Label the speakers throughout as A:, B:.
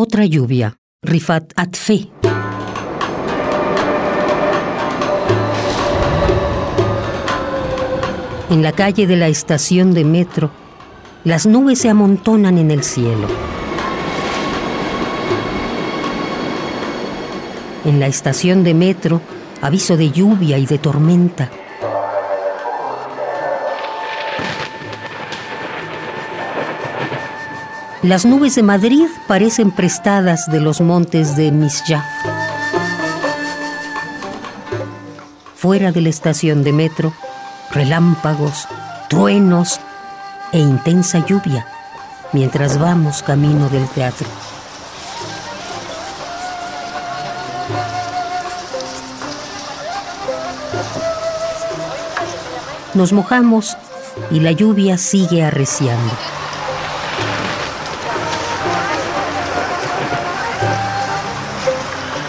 A: Otra lluvia, Rifat Atfe. En la calle de la estación de metro, las nubes se amontonan en el cielo. En la estación de metro, aviso de lluvia y de tormenta. Las nubes de Madrid parecen prestadas de los montes de Misyaf. Fuera de la estación de metro, relámpagos, truenos e intensa lluvia mientras vamos camino del teatro. Nos mojamos y la lluvia sigue arreciando.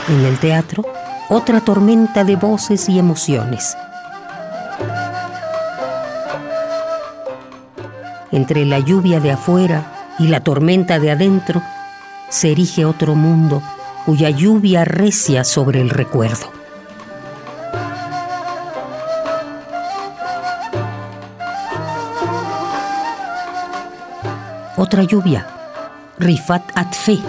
A: En el teatro, otra tormenta de voces y emociones. Entre la lluvia de afuera y la tormenta de adentro, se erige otro mundo cuya lluvia recia sobre el recuerdo. Otra lluvia, Rifat Atfe